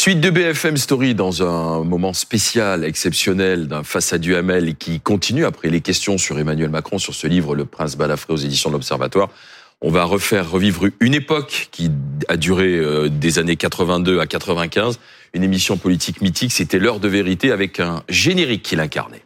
Suite de BFM Story dans un moment spécial, exceptionnel d'un face à Duhamel qui continue après les questions sur Emmanuel Macron sur ce livre Le Prince Balafré aux éditions de l'Observatoire. On va refaire revivre une époque qui a duré euh, des années 82 à 95, une émission politique mythique, c'était l'heure de vérité avec un générique qui l'incarnait.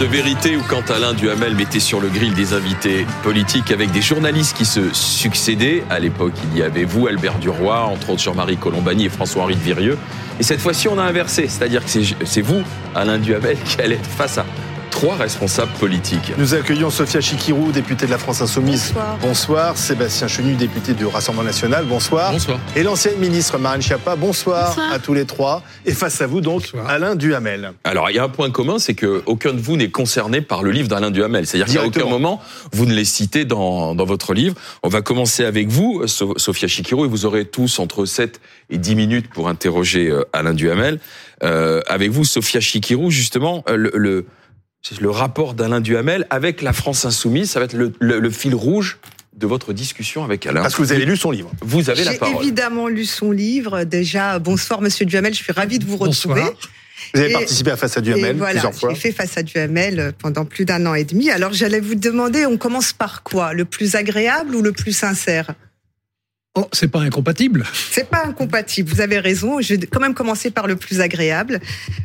De vérité où quand Alain Duhamel mettait sur le grill des invités politiques avec des journalistes qui se succédaient. À l'époque, il y avait vous, Albert Duroy, entre autres Jean-Marie Colombani et François-Henri de Virieux. Et cette fois-ci, on a inversé. C'est-à-dire que c'est vous, Alain Duhamel, qui allez être face à trois responsables politiques. Nous accueillons Sophia Chikirou, députée de la France Insoumise. Bonsoir. Bonsoir. Sébastien Chenu, député du Rassemblement National. Bonsoir. Bonsoir. Et l'ancienne ministre Marine Schiappa. Bonsoir, Bonsoir. à tous les trois. Et face à vous donc, Bonsoir. Alain Duhamel. Alors, il y a un point commun, c'est que aucun de vous n'est concerné par le livre d'Alain Duhamel. C'est-à-dire qu'à aucun moment, vous ne les citez dans, dans votre livre. On va commencer avec vous, So- Sophia Chikiro, et vous aurez tous entre 7 et 10 minutes pour interroger euh, Alain Duhamel. Euh, avec vous, Sophia Chikirou, justement, euh, le, le, le rapport d'Alain Duhamel avec la France insoumise, ça va être le, le- le fil rouge de votre discussion avec Alain. Parce que vous avez lu son livre. Vous avez la J'ai parole. évidemment lu son livre. Déjà, bonsoir Monsieur Duhamel, je suis ravie de vous retrouver. Bonsoir. Vous avez Et- participé à Face à Duhamel voilà, plusieurs fois. j'ai fait face à Duhamel euh, pendant plus d'un an et demi. Alors j'allais vous demander, on commence par quoi? Le plus agréable ou le plus sincère? Oh, c'est pas incompatible. C'est pas incompatible, vous avez raison. Je vais quand même commencer par le plus agréable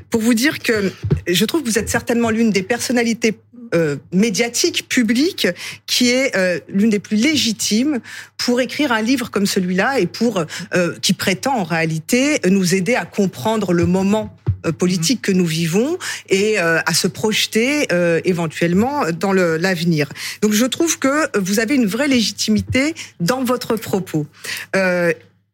pour vous dire que je trouve que vous êtes certainement l'une des personnalités euh, médiatiques, publiques, qui est euh, l'une des plus légitimes pour écrire un livre comme celui-là et pour euh, qui prétend en réalité nous aider à comprendre le moment politique que nous vivons et euh, à se projeter euh, éventuellement dans l'avenir. Donc je trouve que vous avez une vraie légitimité dans votre propos.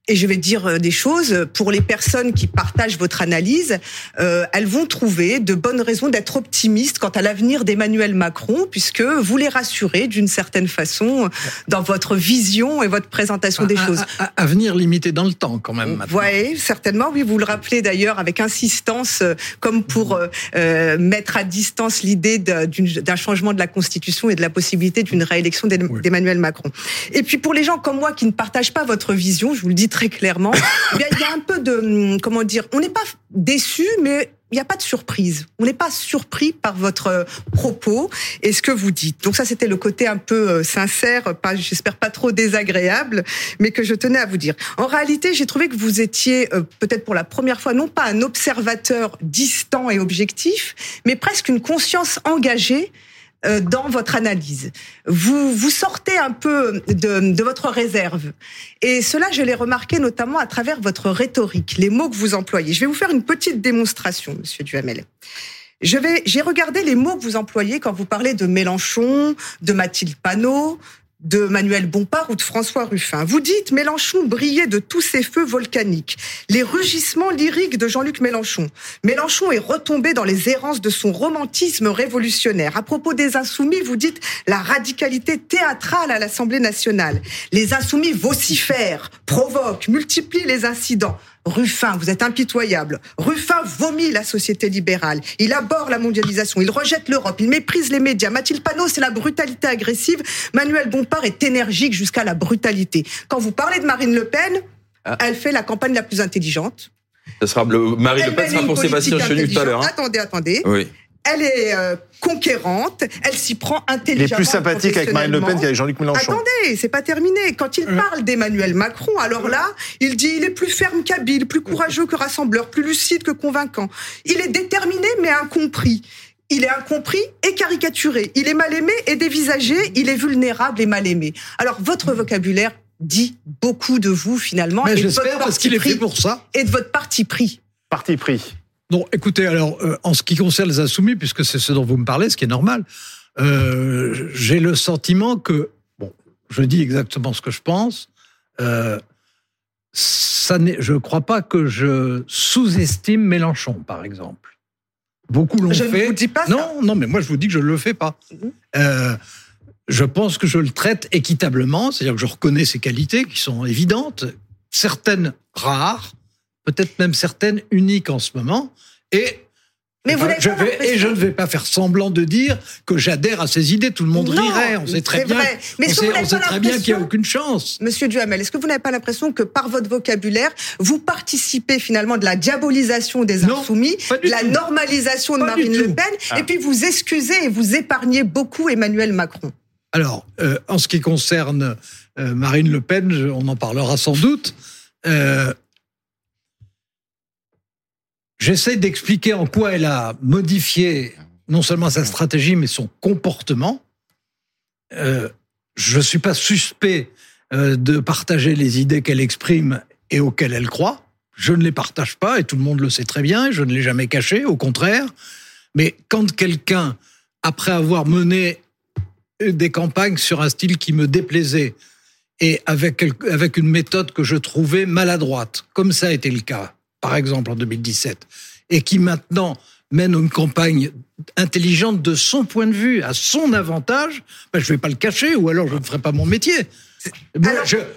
Et je vais dire euh, des choses pour les personnes qui partagent votre analyse. euh, elles vont trouver de bonnes raisons d'être optimistes quant à l'avenir d'Emmanuel Macron, puisque vous les rassurez d'une certaine façon dans votre vision et votre présentation des À- choses. À, à- à venir limité dans le temps, quand même. maintenant. Oui, certainement. Oui, vous le rappelez d'ailleurs avec insistance, euh, comme pour euh, mettre à distance l'idée d'un changement de la Constitution et de la possibilité d'une réélection Oui. d'Emmanuel Macron. Et puis pour les gens comme moi qui ne partagent pas votre vision, je vous le dis très clairement, eh bien, il y a un peu de comment dire, on n'est pas déçu, mais il n'y a pas de surprise. On n'est pas surpris par votre euh, propos et ce que vous dites. Donc ça, c'était le côté un peu euh, sincère, pas, j'espère pas trop désagréable, mais que je tenais à vous dire. En réalité, j'ai trouvé que vous étiez euh, peut-être pour la première fois non pas un observateur distant et objectif, mais presque une conscience engagée dans votre analyse. Vous vous sortez un peu de, de votre réserve. Et cela, je l'ai remarqué notamment à travers votre rhétorique, les mots que vous employez. Je vais vous faire une petite démonstration, Monsieur Duhamel. J'ai regardé les mots que vous employez quand vous parlez de Mélenchon, de Mathilde Panot, de Manuel Bompard ou de François Ruffin. Vous dites Mélenchon brillait de tous ses feux volcaniques. Les rugissements lyriques de Jean-Luc Mélenchon. Mélenchon est retombé dans les errances de son romantisme révolutionnaire. À propos des insoumis, vous dites la radicalité théâtrale à l'Assemblée nationale. Les insoumis vocifèrent, provoquent, multiplient les incidents. Ruffin, vous êtes impitoyable. Ruffin vomit la société libérale. Il aborde la mondialisation. Il rejette l'Europe. Il méprise les médias. Mathilde Panot, c'est la brutalité agressive. Manuel Bompard est énergique jusqu'à la brutalité. Quand vous parlez de Marine Le Pen, Ah. elle fait la campagne la plus intelligente. Ça sera le, Marie Le Elle Pen sera pour Sébastien Chenu tout à l'heure. hein. Attendez, attendez. Oui. Elle est euh, conquérante. Elle s'y prend Il est intelligemment. plus sympathique avec Marine Le Pen qu'avec Jean-Luc Mélenchon. Attendez, c'est pas terminé. Quand il parle d'Emmanuel Macron, alors là, il dit il est plus ferme qu'habile, plus courageux que rassembleur, plus lucide que convaincant. Il est déterminé mais incompris. Il est incompris et caricaturé. Il est mal aimé et dévisagé. Il est vulnérable et mal aimé. Alors votre vocabulaire dit beaucoup de vous finalement Mais et, j'espère parce qu'il est fait pris, pour ça. et de votre parti pris. Parti pris. Non, écoutez, alors, euh, en ce qui concerne les insoumis, puisque c'est ce dont vous me parlez, ce qui est normal, euh, j'ai le sentiment que, bon, je dis exactement ce que je pense, euh, ça je ne crois pas que je sous-estime Mélenchon, par exemple. Beaucoup l'ont Je ne fait. vous dis pas ça. non, non, mais moi je vous dis que je ne le fais pas. Mhm. Euh, je pense que je le traite équitablement, c'est-à-dire que je reconnais ses qualités qui sont évidentes, certaines rares, peut-être même certaines uniques en ce moment, et Mais vous Enfin, n'avez je pas vais- l'impression- et je ne vais pas faire semblant de dire que j'adhère à ces idées. Tout le monde Non, rirait. On sait très bien. vrai. Mais on est-ce que sait, vous n'avez on sait pas très bien qu'il n'y a aucune chance. Monsieur Duhamel, est-ce que vous n'avez pas l'impression que par votre vocabulaire, vous participez finalement de la diabolisation des Non, insoumis, de la tout. normalisation de Pas Marine Le. Pen, Ah. et puis vous excusez et vous épargnez beaucoup Emmanuel Macron Alors, euh, en ce qui concerne euh, Marine Le Pen, on en parlera sans doute. Euh, J'essaie d'expliquer en quoi elle a modifié non seulement sa stratégie, mais son comportement. Euh, je ne suis pas suspect euh, de partager les idées qu'elle exprime et auxquelles elle croit. Je ne les partage pas, et tout le monde le sait très bien, je ne l'ai jamais caché, au contraire. Mais quand quelqu'un, après avoir mené des campagnes sur un style qui me déplaisait et avec, avec une méthode que je trouvais maladroite, comme ça a été le cas, par exemple en 2017, et qui maintenant mène une campagne intelligente de son point de vue, à son avantage, ben, je ne vais pas le cacher, ou alors je ne ferai pas mon métier.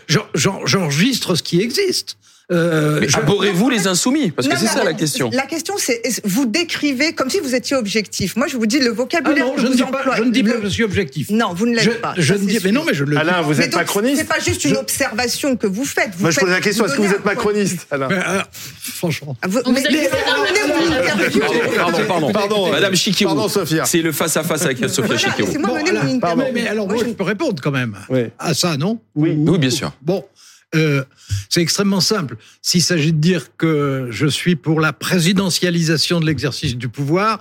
Je- J'enregistre ce qui existe. Euh, Mais je- abhorrez-vous les insoumis? Parce que Non, c'est ça la question. La question, c'est vous décrivez comme si vous étiez objectif? Moi, je vous dis le Ah vocabulaire non, que je ne dis pas, je ne dis pas que je suis objectif. Non, vous ne l'êtes Je, pas. je ne dis, mais non, mais je le Alain, vous Mais êtes donc, macroniste? C'est pas juste une Je- observation que vous faites. Vous Moi, je pose la question, est-ce que vous êtes macroniste, Alain? Mais, euh, franchement. Vous- On mais- vous Pardon, pardon. Pardon, Madame Chikirou. Pardon, Sophia. C'est le face-à-face avec Sophia Chikirou. Mais, alors, Moi, je- peux répondre quand même à ça, non? Oui. Oui, bien sûr. Bon, euh, c'est extrêmement simple. S'il s'agit de dire que je suis pour la présidentialisation de l'exercice du pouvoir,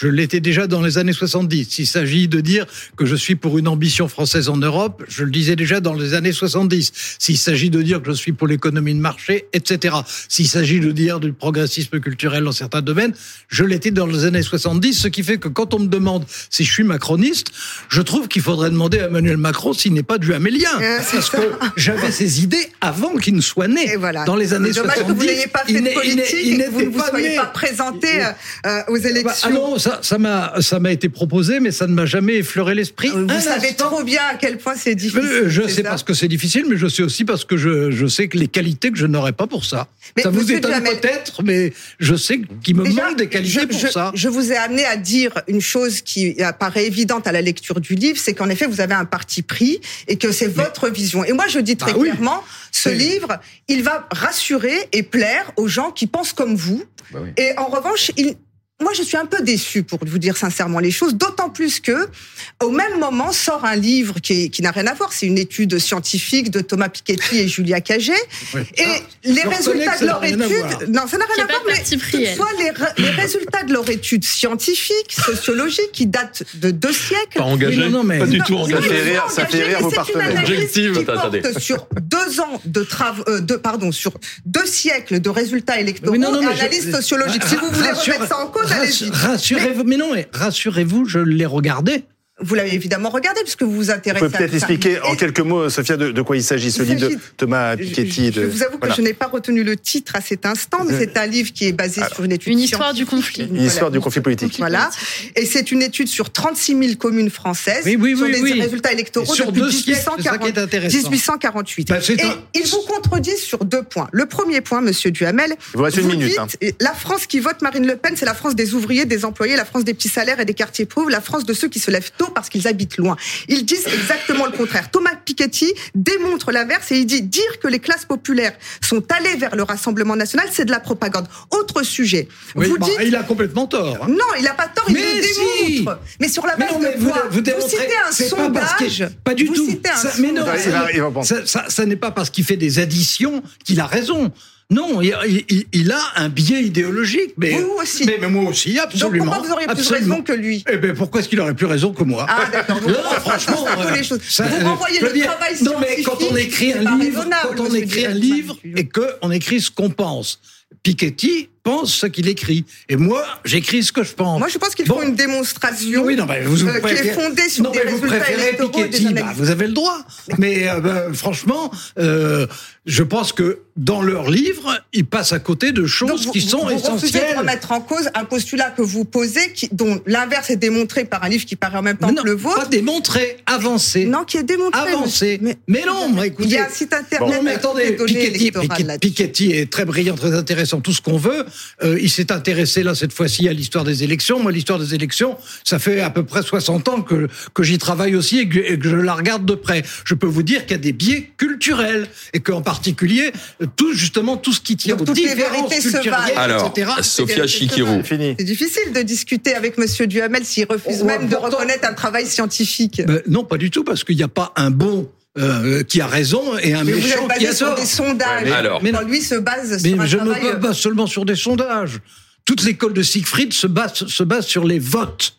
je l'étais déjà dans les années 70. S'il s'agit de dire que je suis pour une ambition française en Europe, je le disais déjà dans les années 70. S'il s'agit de dire que je suis pour l'économie de marché, etc. S'il s'agit de dire du progressisme culturel dans certains domaines, je l'étais dans les années 70, ce qui fait que quand on me demande si je suis macroniste, je trouve qu'il faudrait demander à Emmanuel Macron s'il n'est pas du amélien. Euh, c'est Parce ça. que j'avais ces idées avant qu'il ne soit né. Et voilà. Dans les années C'est dommage 70. que vous n'ayez pas fait de politique il et que vous ne vous soyez né. pas présenté euh, euh, aux Bah, élections. ah non, ça, ça m'a, ça m'a été proposé, mais ça ne m'a jamais effleuré l'esprit. vous Un savez instant. trop bien à quel point c'est difficile. Euh, Je c'est sais ça parce que c'est difficile, mais je sais aussi parce que je, je sais que les qualités que je n'aurais pas pour ça. Mais ça vous étonne peut-être, mais je sais qu'il me Déjà, manque des qualités je, pour je- ça. je vous ai amené à dire une chose qui apparaît évidente à la lecture du livre, c'est qu'en effet, vous avez un parti pris et que c'est votre vision. Et moi, je dis très Bah oui. clairement, ce livre, il va rassurer et plaire aux gens qui pensent comme vous. Bah oui. Et en revanche, il, moi, je suis un peu déçue pour vous dire sincèrement les choses, d'autant plus que, au même moment, sort un livre qui, n'a rien à voir. C'est une étude scientifique de Thomas Piketty et Julia Cagé. Oui. Et Ah, les résultats de leur étude, non, ça n'a rien à voir, mais toutefois, les, les résultats de leur étude scientifique, sociologique, qui datent de deux siècles. Pas engagé. Non, non, mais- Pas du tout engagé. Ça fait rire- ça fait rire mais vos c'est une partenaires. analyse Objective, porte attendez. sur deux ans de travaux, euh, de, pardon, sur deux siècles de résultats électoraux non, non, et mais je- analyse sociologique. Si vous voulez remettre ça en cause, Rassurez-vous, mais non, mais rassurez-vous, je l'ai regardé. Vous l'avez évidemment regardé puisque vous vous Vous intéressez pouvez peut-être à ça. expliquer en quelques mots, Sophia, de, de quoi il s'agit, ce Il livre de Thomas Je, Piketty. je vous avoue que voilà. je n'ai pas retenu le titre à cet instant, mais c'est un livre qui est basé sur une étude Une histoire du conflit. Une histoire du conflit politique. Voilà. Et c'est une étude sur 36 000 communes françaises, Oui, oui, sur oui, des oui. résultats électoraux sur depuis deux siècles, c'est ça qui 1840 est intéressant. 1848. Bah, c'est et un- ils vous contredisent sur deux points. Le premier point, Monsieur Duhamel, Il vous reste une vous minute. dites, hein. la France qui vote Marine Le Pen, c'est la France des ouvriers, des employés, la France des petits salaires et des quartiers pauvres, la France de ceux qui se lèvent tôt parce qu'ils habitent loin. Ils disent exactement le contraire. Thomas Piketty démontre l'inverse et il dit dire que les classes populaires sont allées vers le Rassemblement national, c'est de la propagande. Autre sujet. Oui, vous bah, dites il a complètement tort. hein. non, il n'a pas tort, il le si démontre. Mais sur la Mais base non, mais de vous, quoi vous démontrez- citez un pas sondage. qu'il- pas du vous tout. Citez un Ça- mais non, ça n'est pas parce qu'il fait des additions qu'il a raison. Non, il, il- il a un biais idéologique. Mais, Vous aussi. Mais, mais moi aussi, Donc absolument. pourquoi vous auriez plus absolument. raison que lui? Eh ben pourquoi est-ce qu'il aurait plus raison que moi? Ah d'accord. Donc, franchement, euh, les choses. ça, vous euh, renvoyez le dire, travail Non, mais quand on écrit un livre, quand on écrit un livre et qu'on écrit ce qu'on pense, Piketty pense ce qu'il écrit, et moi j'écris ce que je pense. Moi je pense qu'il Bon. faut une démonstration Oui, non, mais vous, vous euh, qui préférez- est fondée sur non, des mais vous préférez Piketty, bah, vous avez le droit. Mais euh, bah, franchement, euh, je pense que dans leurs livres, ils passent à côté de choses vous, qui sont vous essentielles. remettre en cause un postulat que vous posez, qui, dont l'inverse est démontré par un livre qui paraît en même temps Mais que non, le pas vôtre. démontrer, avancer. Non, qui est démontré. Avancer. monsieur. Mais non, moi, écoutez- Il y a un site internet Non, mais attendez, Piketty, Piketty-. Piketty est très brillant, très intéressant, tout ce qu'on veut, Euh, il s'est intéressé là cette fois-ci à l'histoire des élections. Moi, l'histoire des élections, ça fait à peu près 60 ans que que j'y travaille aussi et que, et que je la regarde de près. Je peux vous dire qu'il y a des biais culturels et qu'en particulier tout justement tout ce qui tient Donc, aux toutes les différences vérités se culturelles, valent. Alors, etc. Sophia Chikirou. C'est fini. C'est difficile de discuter avec Monsieur Duhamel s'il refuse Oh, même de reconnaître un travail scientifique. Ben, non, pas du tout, parce qu'il n'y a pas un bon euh, qui a raison et un Mais vous méchant êtes qui a basé sur tort. des sondages. mais- Alors. Lui se base Mais sur un je ne travail... me base pas seulement sur des sondages. Toute l'école de Siegfried se base, se base sur les votes.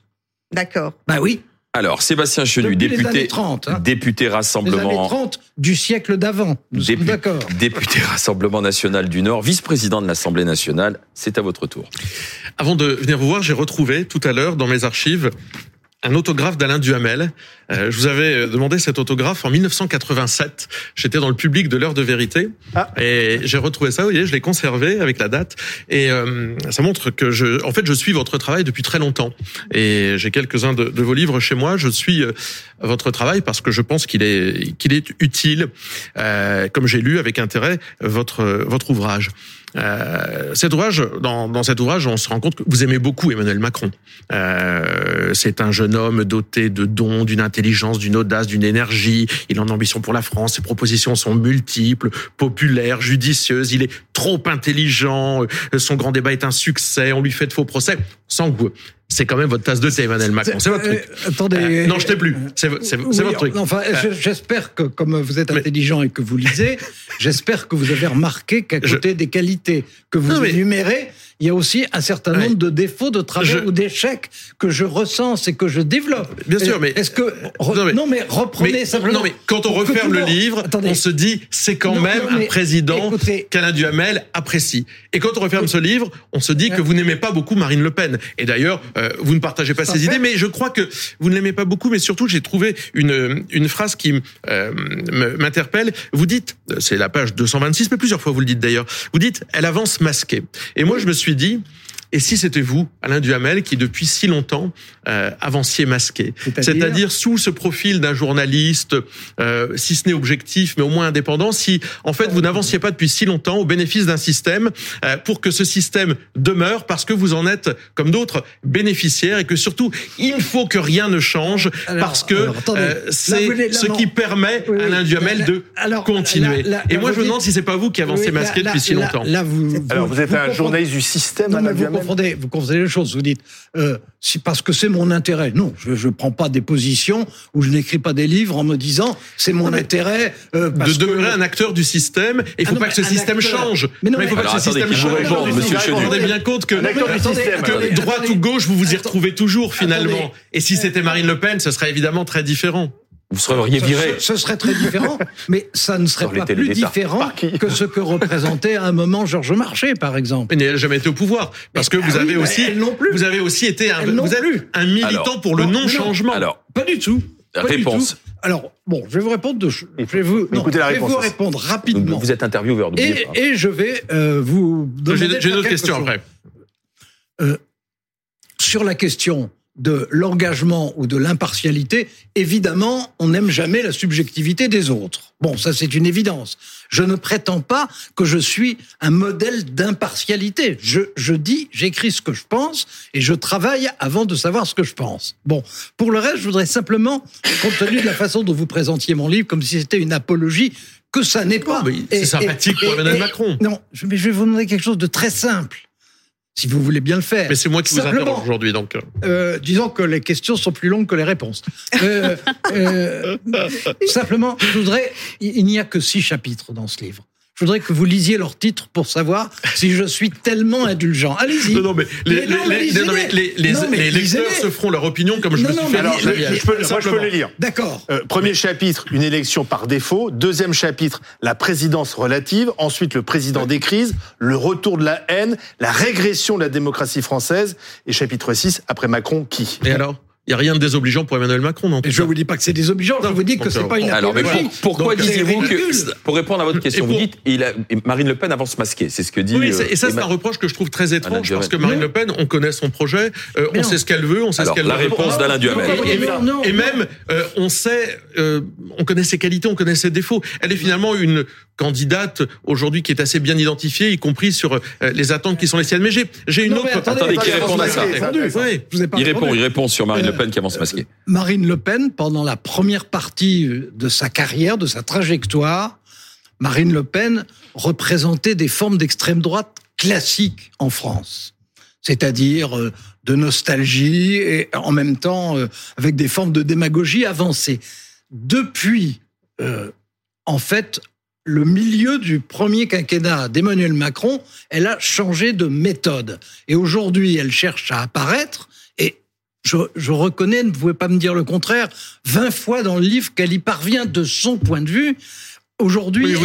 D'accord. Ben oui, Alors, Sébastien Chenu, depuis député, années 30. hein. député Les années Rassemblement, 30 du siècle d'avant. D'accord. député Rassemblement National du Nord, vice-président de l'Assemblée nationale. C'est à votre tour. Avant de venir vous voir, j'ai retrouvé tout à l'heure dans mes archives un autographe d'Alain Duhamel. Euh, je vous avais euh, demandé cet autographe en 1987. J'étais dans le public de l'heure de vérité Ah. et j'ai retrouvé ça. Vous voyez, je l'ai conservé avec la date et euh, ça montre que je, en fait, je suis votre travail depuis très longtemps et j'ai quelques-uns de, de vos livres chez moi. Je suis euh, votre travail parce que je pense qu'il est qu'il est utile, euh, comme j'ai lu avec intérêt votre votre ouvrage. Euh, cet ouvrage, dans, dans cet ouvrage, on se rend compte que vous aimez beaucoup Emmanuel Macron. Euh, c'est un jeune homme doté de dons, d'une intelligence, d'une audace, d'une énergie. Il en ambition pour la France. Ses propositions sont multiples, populaires, judicieuses. Il est trop intelligent. Euh, Son grand débat est un succès. On lui fait de faux procès. Sans goût. C'est quand même votre tasse de thé, Emmanuel Macron. C'est votre truc. Euh, attendez. Euh, non, je t'ai plus. C'est Oui, votre truc. Enfin, Euh, je- j'espère que, comme vous êtes mais- intelligent et que vous lisez, j'espère que vous avez remarqué qu'à Je- côté des qualités que vous Non, mais- énumérez, il y a aussi un certain nombre de défauts, de travers Je- ou d'échecs que je recense et que je développe. Bien sûr, mais- Est-ce que. re- Non, mais- non, mais reprenez Mais, simplement. non, mais quand on referme le livre, Attendez. on se dit c'est quand Non, même non, un président qu'Alain Duhamel apprécie. Et quand on referme ce livre, on se dit que vous n'aimez pas beaucoup Marine Le Pen. Et d'ailleurs, euh, vous ne partagez pas ses idées, mais je crois que vous ne l'aimez pas beaucoup. Mais surtout, j'ai trouvé une une phrase qui euh, m'interpelle. Vous dites, c'est la page 226, mais plusieurs fois vous le dites d'ailleurs. Vous dites, elle avance masquée. Et moi, je me suis dit. Et si c'était vous, Alain Duhamel, qui depuis si longtemps euh, avanciez masqué, C'est-à-dire? Sous ce profil d'un journaliste, euh, si ce n'est objectif, mais au moins indépendant, si en fait vous n'avanciez pas depuis si longtemps au bénéfice d'un système euh, pour que ce système demeure, parce que vous en êtes, comme d'autres, bénéficiaires et que surtout il faut que rien ne change Alors, parce que alors, euh, c'est ce non. qui permet Oui, à Alain. Duhamel Là, de alors, continuer. là, là, et moi je me demande si c'est pas vous qui avancez Oui, masqué depuis si longtemps. Là, vous, Alors, vous êtes un journaliste du système, Non, Alain Duhamel confondez, vous confondez les choses. Vous dites, euh, si parce que c'est mon intérêt. Non, je ne prends pas des positions ou je n'écris pas des livres en me disant c'est mon mais intérêt. euh, de que- demeurer un acteur du système. Et il Ah faut pas mais que ce système acteur. change. Mais non, il faut mais- pas que ce système change. Vous monsieur vous rendez bien compte que Mais que droite ou gauche, vous vous y retrouvez toujours finalement. Et si c'était Marine Le Pen, ce serait évidemment très différent. Vous seriez Ce- viré. Ce, ce serait très différent, mais ça ne serait pas plus différent que ce que représentait à un moment Georges Marchais, par exemple. Mais elle n'a jamais été au pouvoir. Parce que vous ah avez oui, aussi, mais elles non plus. vous avez aussi été un, vous militant Alors, pour le non, non-changement. Alors, Pas du tout. Pas du réponse. tout. Alors, bon, je vais vous répondre de. Je vais vous, non, Écoutez la je vais réponse vous aussi. répondre rapidement. Vous êtes intervieweur, Et, pas. et je vais euh, vous demander. J'ai de j'ai faire une autre quelque question chose. après. Sur la question de l'engagement ou de l'impartialité, évidemment, on n'aime jamais la subjectivité des autres. Bon, ça c'est une évidence. Je ne prétends pas que je suis un modèle d'impartialité. Je, je dis, j'écris ce que je pense et je travaille avant de savoir ce que je pense. Bon, pour le reste, je voudrais simplement, compte tenu de la façon dont vous présentiez mon livre, comme si c'était une apologie, que ça n'est pas. c'est sympathique et- pour Emmanuel Macron. Non, mais je vais vous demander quelque chose de très simple, si vous voulez bien le faire. Mais c'est moi qui vous interroge aujourd'hui, donc. euh. euh, disons que les questions sont plus longues que les réponses. Euh, euh, simplement, je voudrais. Il n'y a que six chapitres dans ce livre. Je voudrais que vous lisiez leurs titres pour savoir si je suis tellement indulgent. Allez-y. Non, non, mais les, les- les- les- les- les lecteurs se feront leur opinion comme je Non, me suis non, fait. mais Alors, je, peux, moi, je peux Simplement. le lire. D'accord. Euh, premier chapitre, une élection par défaut. Deuxième chapitre, la présidence relative. Ensuite, le président des crises, le retour de la haine, la régression de la démocratie française. Et chapitre 6, après Macron, qui? Et alors? Il n'y a rien de désobligeant pour Emmanuel Macron, non je vous dis pas que c'est désobligeant, je vous dis que donc, c'est pas une Alors, mais pour- pourquoi disiez-vous que, pour répondre à votre question, pour- vous dites, il a, Marine Le Pen avance masquée, c'est ce que dit. Oui, et ça, euh, c'est un reproche que je trouve très étrange parce que Marine Non. Le Pen, on connaît son projet, euh, on non. sait ce qu'elle veut, on sait Alors, ce qu'elle la veut réponse pas. d'Alain Duhamel. Et, même, euh, on sait, euh, on connaît ses qualités, on connaît ses défauts. Elle est finalement une candidate aujourd'hui qui est assez bien identifiée, y compris sur euh, les attentes qui sont les siennes. Mais j'ai, une Non, autre. attendez, qui répond à ça Oui. Je vous ai pas Il répond, il répond sur Marine Euh, Le Pen qui avance masquée. Marine Le Pen, pendant la première partie de sa carrière, de sa trajectoire, Marine Le Pen représentait des formes d'extrême droite classiques en France. C'est-à-dire euh, de nostalgie et en même temps euh, avec des formes de démagogie avancées. Depuis, euh, en fait, le milieu du premier quinquennat d'Emmanuel Macron, elle a changé de méthode. Et aujourd'hui, elle cherche à apparaître. Et je, je reconnais, ne pouvez pas me dire le contraire, 20 fois dans le livre qu'elle y parvient de son point de vue. Aujourd'hui, Oui, elle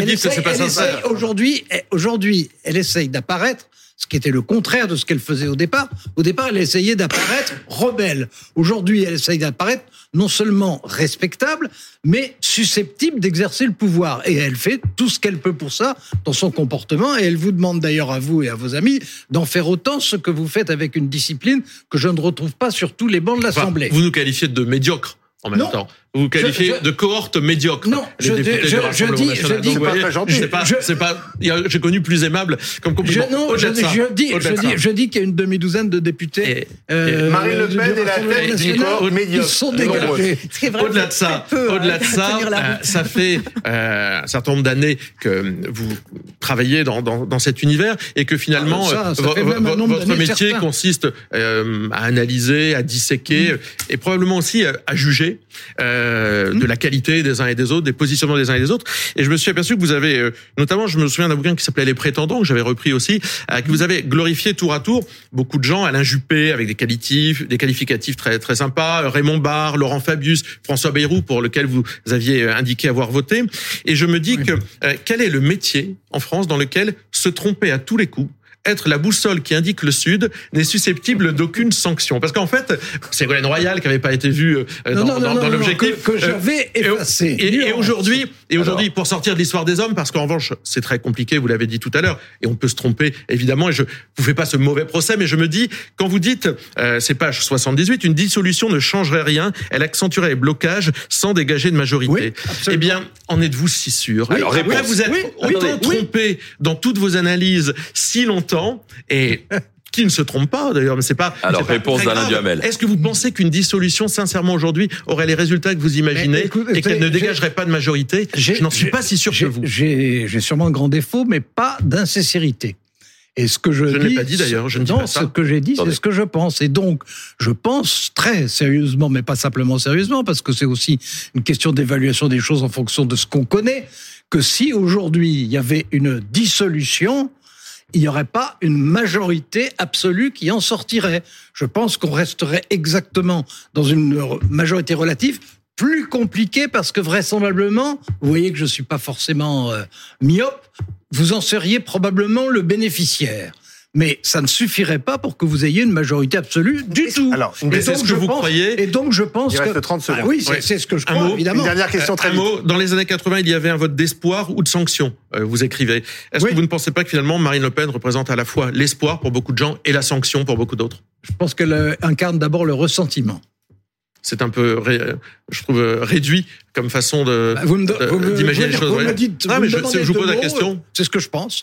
Aujourd'hui, aujourd'hui, elle essaye d'apparaître, ce qui était le contraire de ce qu'elle faisait au départ. Au départ, elle essayait d'apparaître rebelle. Aujourd'hui, elle essaye d'apparaître non seulement respectable, mais susceptible d'exercer le pouvoir. Et elle fait tout ce qu'elle peut pour ça dans son comportement. Et elle vous demande d'ailleurs à vous et à vos amis d'en faire autant ce que vous faites avec une discipline que je ne retrouve pas sur tous les bancs de Enfin, l'Assemblée. vous nous qualifiez de médiocre en même Non. temps. Vous vous qualifiez Je- je- de cohorte médiocre. Non, les je- députés je- du je Rassemblement dis- national. je dis- C'est pas. C'est pas, j'ai connu plus aimable comme compliment. Je, non, je, de ça. je dis, je dis, je dis qu'il y a une demi-douzaine de députés. Et- euh, Marine Le Pen est la tête du national. corps Ils médiocre. sont dégagés. C'est vrai, Au-delà c'est de ça, hein, au-delà de ça, euh, ça fait euh, un certain nombre d'années que vous travaillez dans, dans, dans cet univers et que finalement Ah, ça, ça votre métier certain. consiste à analyser, à disséquer et probablement aussi à, à juger euh, de la qualité des uns et des autres, des positionnements des uns et des autres. Et je me suis aperçu que vous avez, euh, notamment, je me souviens d'un bouquin qui s'appelait Les Prétendants que j'avais repris aussi, euh, que vous avez glorifié tour à tour beaucoup de gens, Alain Juppé avec des qualitifs, des qualificatifs très très sympas, Raymond Barre, Laurent Fabius, François Bayrou pour lequel vous aviez euh, indiqué avoir voté. Et je me dis que euh, quel est le métier en France dans lequel se tromper à tous les coups être la boussole qui indique le Sud n'est susceptible d'aucune sanction. Parce qu'en fait, Ségolène Royal, qui n'avait pas été vue euh, Non, dans, non, non, dans- dans non, l'objectif, que, que euh, j'avais et, effacé. et- aujourd'hui, et aujourd'hui, pour sortir de l'histoire des hommes, parce qu'en revanche, c'est très compliqué, vous l'avez dit tout à l'heure, et on peut se tromper, évidemment, et je vous fais pas ce mauvais procès, mais je me dis, quand vous dites, euh, c'est page 78, une dissolution ne changerait rien, elle accentuerait les blocages sans dégager de majorité. Oui, eh bien, en êtes-vous si sûr? Alors, Après, réponse. vous êtes Oui, autant trompé dans toutes vos analyses si longtemps, et qui ne se trompe pas d'ailleurs, mais c'est pas. Alors, pas réponse d'Alain. Duhamel. Est-ce que vous pensez qu'une dissolution, sincèrement aujourd'hui, aurait les résultats que vous imaginez et qu'elle ne dégagerait pas de majorité? Je n'en suis pas si sûr que j'ai- vous. J'ai sûrement un grand défaut, mais pas d'insincérité. Et ce que je, Je ne dis, l'ai pas dit, d'ailleurs, je ne dis non, pas ça. ce que j'ai dit, c'est ce que je pense. Et donc, je pense très sérieusement, mais pas simplement sérieusement, parce que c'est aussi une question d'évaluation des choses en fonction de ce qu'on connaît, que si aujourd'hui il y avait une dissolution, il n'y aurait pas une majorité absolue qui en sortirait. Je pense qu'on resterait exactement dans une majorité relative plus compliquée parce que vraisemblablement, vous voyez que je suis pas forcément euh, myope, vous en seriez probablement le bénéficiaire. Mais ça ne suffirait pas pour que vous ayez une majorité absolue du tout. Alors, Et c'est donc, ce que je vous pense- croyez Et donc je pense Il que reste 30 secondes. Ah oui, c'est ce que je Un crois mot, évidemment. Une dernière question très un mot, dans les années 80, il y avait un vote d'espoir ou de sanction, euh, vous écrivez. Est-ce Oui. que vous ne pensez pas que finalement Marine Le Pen représente à la fois l'espoir pour beaucoup de gens et la sanction pour beaucoup d'autres? Je pense qu'elle euh, incarne d'abord le ressentiment. C'est un peu, ré- je trouve, euh, réduit comme façon de Bah, d'imaginer les choses. vous ouais. me dites, vous mais me je- vous pose la question. C'est ce que je pense.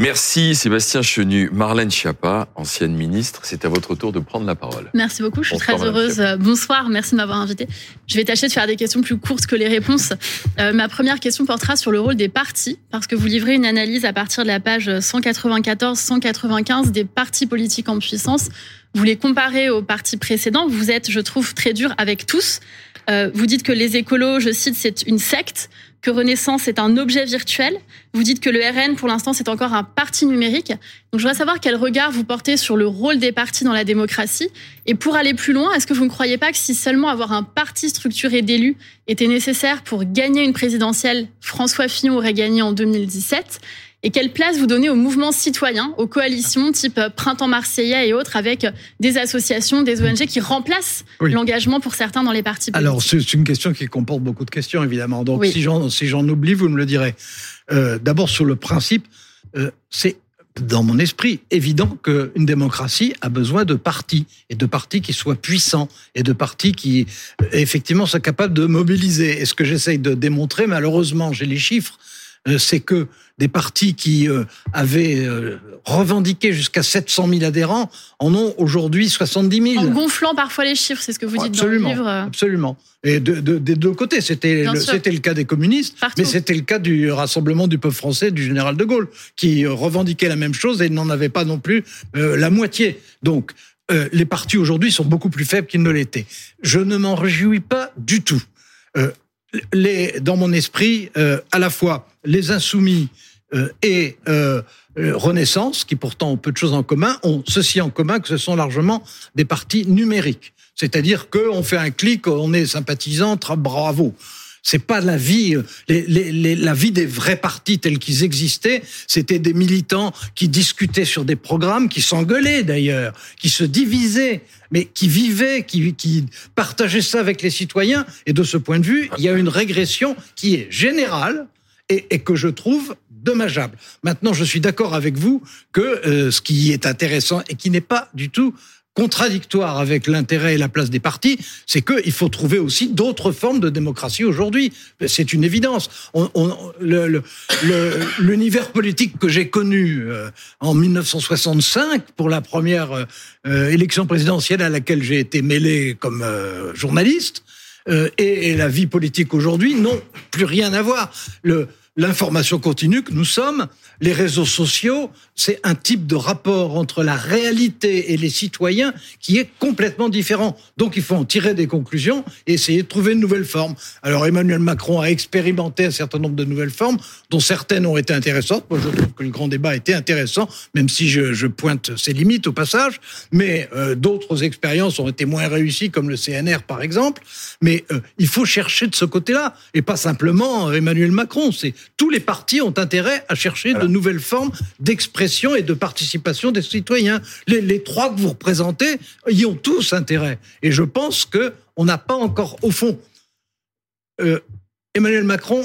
Merci Sébastien Chenu. Marlène Schiappa, ancienne ministre, c'est à votre tour de prendre la parole. Merci beaucoup, je suis Bonsoir, très heureuse. Bonsoir, merci de m'avoir invité. Je vais tâcher de faire des questions plus courtes que les réponses. Euh, ma première question portera sur le rôle des partis, parce que vous livrez une analyse à partir de la page 194-195 des partis politiques en puissance. Vous les comparez aux partis précédents. Vous êtes, je trouve, très dur avec tous. Euh, vous dites que les écolos, je cite, c'est une secte, que Renaissance est un objet virtuel. Vous dites que le RN, pour l'instant, c'est encore un parti numérique. Donc, je voudrais savoir quel regard vous portez sur le rôle des partis dans la démocratie. Et pour aller plus loin, est-ce que vous ne croyez pas que si seulement avoir un parti structuré d'élus était nécessaire pour gagner une présidentielle, François Fillon aurait gagné en 2017 et quelle place vous donnez aux mouvements citoyens, aux coalitions type Printemps Marseillais et autres, avec des associations, des ONG qui remplacent Oui. l'engagement pour certains dans les partis politiques Alors, c'est une question qui comporte beaucoup de questions, évidemment. Donc, Oui. si j'en si oublie, vous me le direz. Euh, D'abord, sur le principe, euh, c'est dans mon esprit évident qu'une démocratie a besoin de partis et de partis qui soient puissants et de partis qui euh, effectivement soient capables de mobiliser. Et ce que j'essaye de démontrer, malheureusement, j'ai les chiffres. Euh, c'est que des partis qui euh, avaient euh, revendiqué jusqu'à 700 000 adhérents en ont aujourd'hui 70 000. En gonflant parfois les chiffres, c'est ce que vous dites absolument, dans le livre. Absolument. Et de, de- des deux côtés, c'était le, c'était le cas des communistes, Partout. mais c'était le cas du Rassemblement du peuple français du général de Gaulle, qui revendiquait la même chose et n'en avait pas non plus euh, la moitié. Donc, euh, les partis aujourd'hui sont beaucoup plus faibles qu'ils ne l'étaient. Je ne m'en réjouis pas du tout. Euh, les, dans mon esprit, euh, à la fois les insoumis euh, et euh, euh, Renaissance, qui pourtant ont peu de choses en commun, ont ceci en commun que ce sont largement des partis numériques. C'est-à-dire qu'on fait un clic, on est sympathisant, bravo. C'est pas la vie, euh, la vie des vrais partis tels qu'ils existaient. C'était des militants qui discutaient sur des programmes, qui s'engueulaient d'ailleurs, qui se divisaient, mais qui vivaient, qui, partageaient ça avec les citoyens. Et de ce point de vue, il y a une régression qui est générale et, et que je trouve dommageable. Maintenant, je suis d'accord avec vous que euh, ce qui est intéressant et qui n'est pas du tout contradictoire avec l'intérêt et la place des partis, c'est qu'il faut trouver aussi d'autres formes de démocratie aujourd'hui. C'est une évidence. L'univers politique que j'ai connu euh, en 1965 pour la première euh, euh, élection présidentielle à laquelle j'ai été mêlé comme euh, journaliste, euh, et, et la vie politique aujourd'hui n'ont plus rien à voir. Le, L'information continue que nous sommes, les réseaux sociaux, c'est un type de rapport entre la réalité et les citoyens qui est complètement différent. Donc il faut en tirer des conclusions et essayer de trouver une nouvelle forme. Alors Emmanuel Macron a expérimenté un certain nombre de nouvelles formes, dont certaines ont été intéressantes. Moi je trouve que le grand débat était intéressant, même si je, pointe ses limites au passage. Mais euh, d'autres expériences ont été moins réussies, comme le CNR par exemple. Mais euh, il faut chercher de ce côté-là et pas simplement euh, Emmanuel Macron. Tous les partis ont intérêt à chercher de nouvelles formes d'expression et de participation des citoyens. Les, les trois que vous représentez y ont tous intérêt. Et je pense que on n'a pas encore, au fond, euh, Emmanuel Macron,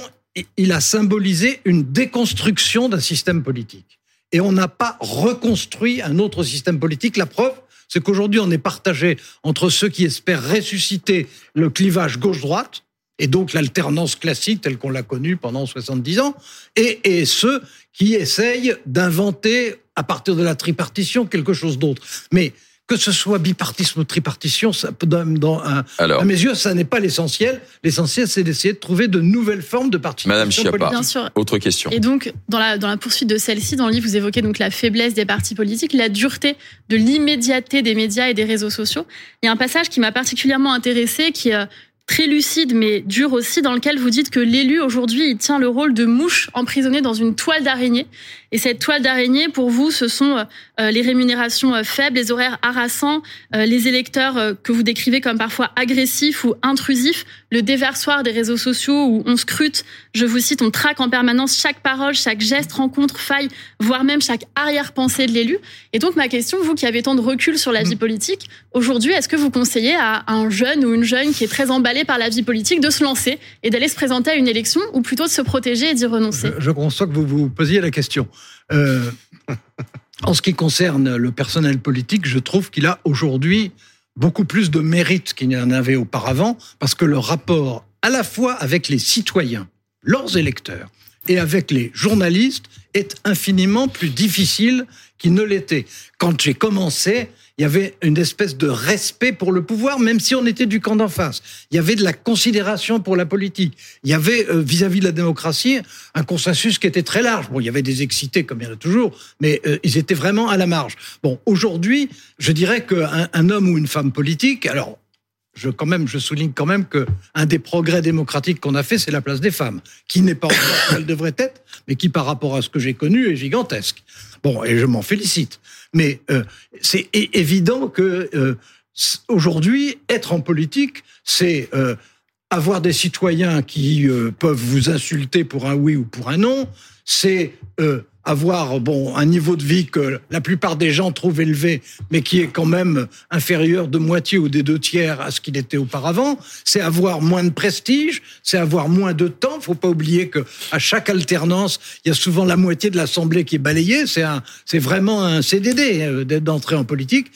il a symbolisé une déconstruction d'un système politique. Et on n'a pas reconstruit un autre système politique. La preuve, c'est qu'aujourd'hui, on est partagé entre ceux qui espèrent ressusciter le clivage gauche-droite, et donc l'alternance classique telle qu'on l'a connue pendant 70 ans, et, et ceux qui essayent d'inventer, à partir de la tripartition, quelque chose d'autre. Mais que ce soit bipartisme ou tripartition, ça, peut- dans, dans un, Alors, à mes yeux, ça n'est pas l'essentiel. L'essentiel, c'est d'essayer de trouver de nouvelles formes de participation Madame Schiappa. politique. Bien sûr. autre question. Et donc, dans la, dans la poursuite de celle-ci, dans le livre, vous évoquez donc la faiblesse des partis politiques, la dureté de l'immédiateté des médias et des réseaux sociaux. Il y a un passage qui m'a particulièrement intéressé, qui est euh, très lucide mais dur aussi, dans lequel vous dites que l'élu aujourd'hui, il tient le rôle de mouche emprisonnée dans une toile d'araignée. Et cette toile d'araignée, pour vous, ce sont euh, les rémunérations euh, faibles, les horaires harassants, euh, les électeurs que vous décrivez comme parfois agressifs ou intrusifs, le déversoir des réseaux sociaux où on scrute, je vous cite, on traque en permanence chaque parole, chaque geste, rencontre, faille, voire même chaque arrière-pensée de l'élu. Et donc ma question, vous qui avez tant de recul sur la vie politique, aujourd'hui, est-ce que vous conseillez à un jeune ou une jeune qui est très emballé par la vie politique de se lancer et d'aller se présenter à une élection ou plutôt de se protéger et d'y renoncer? Je, je conçois que vous vous posiez la question. Euh, en ce qui concerne le personnel politique, je trouve qu'il a aujourd'hui beaucoup plus de mérite qu'il n'y en avait auparavant, parce que le rapport à la fois avec les citoyens, leurs électeurs, et avec les journalistes est infiniment plus difficile qu'il ne l'était. Quand j'ai commencé, il y avait une espèce de respect pour le pouvoir, même si on était du camp d'en face. Il y avait de la considération pour la politique. Il y avait, euh, vis-à-vis de la démocratie, un consensus qui était très large. Bon, il y avait des excités, comme il y en a toujours, mais euh, ils étaient vraiment à la marge. Bon, aujourd'hui, je dirais qu'un un homme ou une femme politique, alors, je, quand même, je souligne quand même que un des progrès démocratiques qu'on a fait, c'est la place des femmes, qui n'est pas encore ce qu'elle devrait être, mais qui, par rapport à ce que j'ai connu, est gigantesque. Bon, et je m'en félicite. Mais euh, c'est évident que euh, aujourd'hui, être en politique, c'est euh, avoir des citoyens qui euh, peuvent vous insulter pour un oui ou pour un non. C'est euh, avoir bon un niveau de vie que la plupart des gens trouvent élevé, mais qui est quand même inférieur de moitié ou des deux tiers à ce qu'il était auparavant. C'est avoir moins de prestige, c'est avoir moins de temps. Faut pas oublier que à chaque alternance, il y a souvent la moitié de l'assemblée qui est balayée. C'est un, c'est vraiment un CDD euh, d'entrer en politique.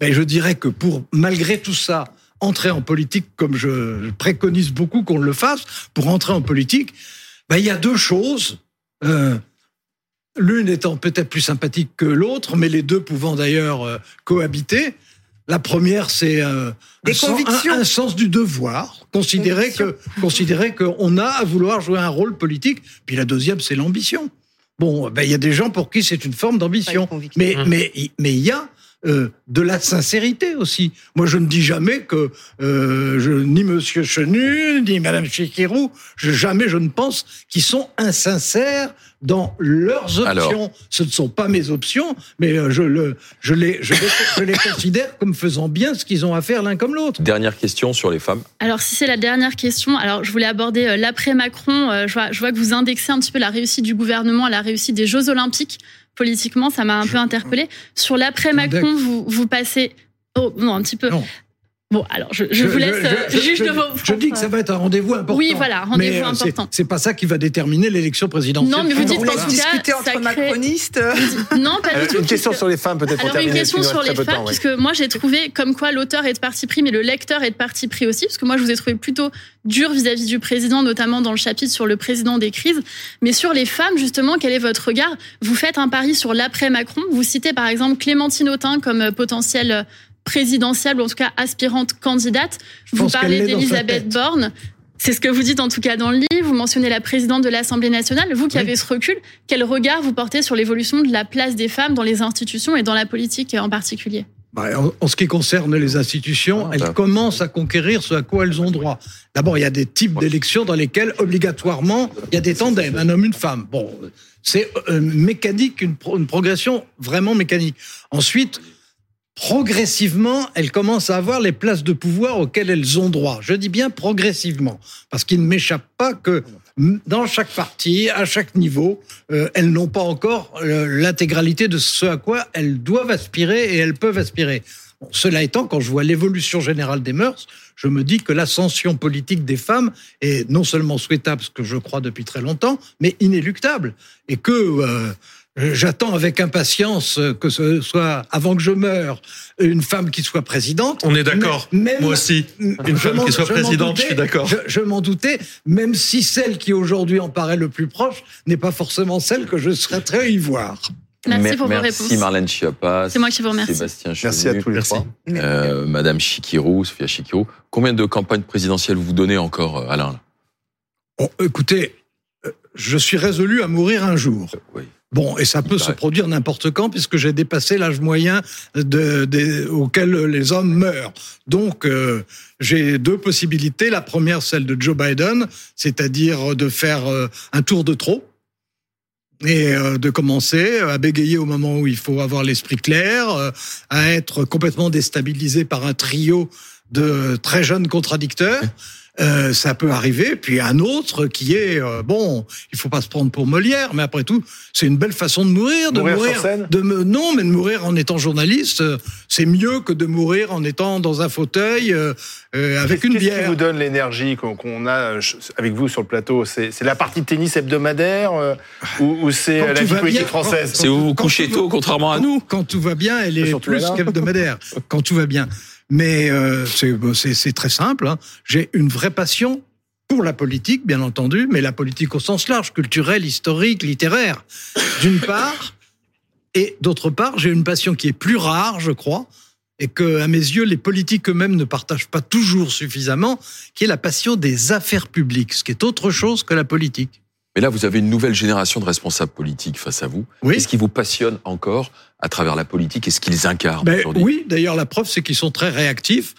Ben, je dirais que pour malgré tout ça, entrer en politique comme je préconise beaucoup qu'on le fasse, pour entrer en politique, ben, il y a deux choses euh, l'une étant peut-être plus sympathique que l'autre, mais les deux pouvant d'ailleurs euh, cohabiter. La première, c'est euh, Des un, sens- convictions. un- un sens du devoir, considérer que considérer qu'on a à vouloir jouer un rôle politique. Puis la deuxième, c'est l'ambition. Bon, ben il y a des gens pour qui c'est une forme d'ambition, mais Hum. mais mais il y a euh, de la sincérité aussi. Moi, je ne dis jamais que euh, je, ni Monsieur Chenu ni Madame Chikirou, je, jamais je ne pense qu'ils sont insincères dans leurs options. Alors. Ce ne sont pas mes options, mais euh, je, le, je, les, je, les, je les considère comme faisant bien ce qu'ils ont à faire l'un comme l'autre. Dernière question sur les femmes. Alors, si c'est la dernière question, alors je voulais aborder euh, l'après-Macron. Euh, je, vois, je vois que vous indexez un petit peu la réussite du gouvernement à la réussite des Jeux Olympiques. Politiquement, ça m'a un peu interpellé. Sur l'après-Macron, vous, vous passez. Oh, non, un petit peu. Non. Bon, alors, je, je, vous laisse euh, je- juge je- de vos. Je dis que ça va être un rendez-vous important. Oui, voilà, rendez-vous Mais, euh, c'est- important. C'est pas ça qui va déterminer l'élection présidentielle. Non, mais vous dites vous qu'en tout cas, discuter ça entre crée- macronistes. Non, pas Euh, du tout. une question sur les femmes, peut-être pour Alors une terminer. question sur les femmes, puisque moi j'ai trouvé comme quoi l'auteur est de parti pris, mais le lecteur est de parti pris aussi, parce que moi je vous ai trouvé plutôt dur vis-à-vis du président, notamment dans le chapitre sur le président des crises. Mais sur les femmes, justement, quel est votre regard? Vous faites un pari sur l'après-Macron. Vous citez par exemple Clémentine Autain comme euh, potentielle euh, présidentielle, ou en tout cas aspirante candidate. Je Vous parlez d'Elisabeth. Borne. C'est ce que vous dites en tout cas dans le livre. Vous mentionnez la présidente de l'Assemblée nationale. Vous qui Oui. avez ce recul, quel regard vous portez sur l'évolution de la place des femmes dans les institutions et dans la politique en particulier? Bah, en, ce qui concerne les institutions, Ah, elles bah. commencent à conquérir ce à quoi elles ont droit. D'abord, il y a des types d'élections dans lesquelles, obligatoirement, il y a des tandems, un homme, une femme. Bon, c'est euh, mécanique, une, pro- une progression vraiment mécanique. Ensuite, progressivement, elles commencent à avoir les places de pouvoir auxquelles elles ont droit. Je dis bien progressivement, parce qu'il ne m'échappe pas que dans chaque parti, à chaque niveau, euh, elles n'ont pas encore euh, l'intégralité de ce à quoi elles doivent aspirer et elles peuvent aspirer. Cela étant, quand je vois l'évolution générale des mœurs, je me dis que l'ascension politique des femmes est non seulement souhaitable, ce que je crois depuis très longtemps, mais inéluctable. Et que euh, j'attends avec impatience que ce soit, avant que je meure, une femme qui soit présidente. On est d'accord. Moi aussi. Une femme qui soit présidente, doutais, je suis d'accord. Je, je m'en doutais, même si celle qui aujourd'hui en paraît le plus proche n'est pas forcément celle que je souhaiterais y voir. Merci Mer- pour vos merci réponses. Marlène Schiappa. C'est moi qui vous remercie. Sébastien Merci à Chenu, tous les Merci. trois. euh, Madame Chikirou, Sophia Chikirou. Combien de campagnes présidentielles vous donnez encore, euh, Alain Bon, écoutez, euh, je suis résolu à mourir un jour. Oui. Bon, et ça peut se produire n'importe quand, puisque j'ai dépassé l'âge moyen de, auquel les hommes meurent. Donc, euh, j'ai deux possibilités. La première, celle de Joe Biden, c'est-à-dire de faire euh, un tour de trop et euh, de commencer à bégayer au moment où il faut avoir l'esprit clair, à être complètement déstabilisé par un trio de très jeunes contradicteurs. Euh, ça peut arriver. Puis un autre qui est euh, bon, il faut pas se prendre pour Molière, mais après tout, c'est une belle façon de mourir, de Mourir sur mourir, scène de me, non, mais de mourir en étant journaliste, euh, c'est mieux que de mourir en étant dans un fauteuil euh, avec une Qu'est-ce qui bière. vous donne l'énergie qu'on a avec vous sur le plateau? C'est la partie de tennis hebdomadaire euh, ou, ou c'est la vie politique bien, française? C'est vous quand couchez tôt, contrairement à nous. Quand tout va bien, elle est Surtout plus qu'hebdomadaire. Quand tout va bien. Mais euh, c'est très simple. hein. J'ai une vraie passion pour la politique, bien entendu, mais la politique au sens large, culturelle, historique, littéraire, d'une part. Et d'autre part, j'ai une passion qui est plus rare, je crois, et que, à mes yeux, les politiques eux-mêmes ne partagent pas toujours suffisamment, qui est la passion des affaires publiques, ce qui est autre chose que la politique. Mais là, vous avez une nouvelle génération de responsables politiques face à vous. Oui. Qu'est-ce qui vous passionne encore à travers la politique et ce qu'ils incarnent Ben, aujourd'hui? oui, d'ailleurs, la preuve, c'est qu'ils sont très réactifs,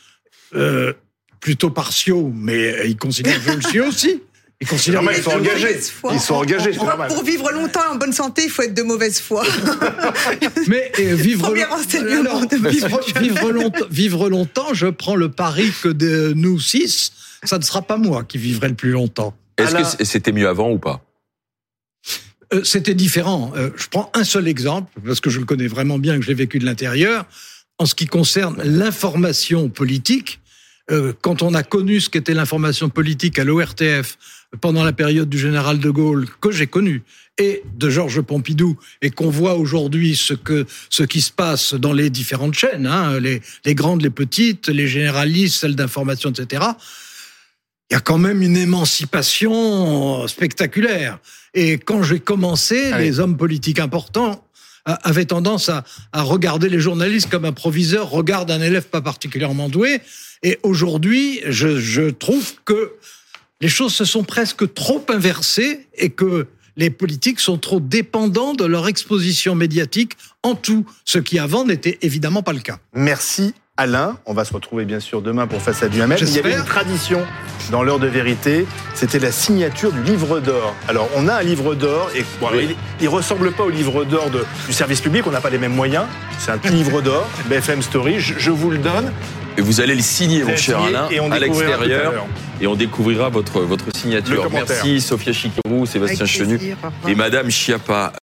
euh, plutôt partiaux, mais ils considèrent que je le suis aussi. Ils considèrent normal, ils sont De engagés. mauvaise foi. Ils sont engagés, Pour- vivre longtemps en bonne santé, il faut être de mauvaise foi. Mais euh, vivre, renseignement Alors, de vivre, longtemps, vivre longtemps, je prends le pari que de nous six, ça ne sera pas moi qui vivrai le plus longtemps. Est-ce que c'était mieux avant ou pas? Euh, C'était différent. Euh, je prends un seul exemple, parce que je le connais vraiment bien, que je l'ai vécu de l'intérieur. En ce qui concerne l'information politique, euh, quand on a connu ce qu'était l'information politique à l'ORTF pendant la période du général de Gaulle, que j'ai connu, et de Georges Pompidou, et qu'on voit aujourd'hui ce que ce qui se passe dans les différentes chaînes, hein, les, les grandes, les petites, les généralistes, celles d'information, etc. il y a quand même une émancipation spectaculaire. Et quand j'ai commencé, Allez. les hommes politiques importants a- avaient tendance à, à regarder les journalistes comme un proviseur regarde un élève pas particulièrement doué. Et aujourd'hui, je, je trouve que les choses se sont presque trop inversées et que les politiques sont trop dépendants de leur exposition médiatique en tout, ce qui avant n'était évidemment pas le cas. Merci Alain. On va se retrouver bien sûr demain pour Face à Duhamel. Il y avait une tradition dans l'heure de vérité, c'était la signature du livre d'or. Alors on a un livre d'or et bon, alors, Oui. il, il ressemble pas au livre d'or du service public, on n'a pas les mêmes moyens. C'est un petit livre d'or, BFM Story, je, je vous le donne. Et vous allez le signer, mon cher Alain, et on à l'extérieur, et on découvrira votre, votre signature. Merci Sophia Chicărou, Sébastien Chenu et Madame Chiappa.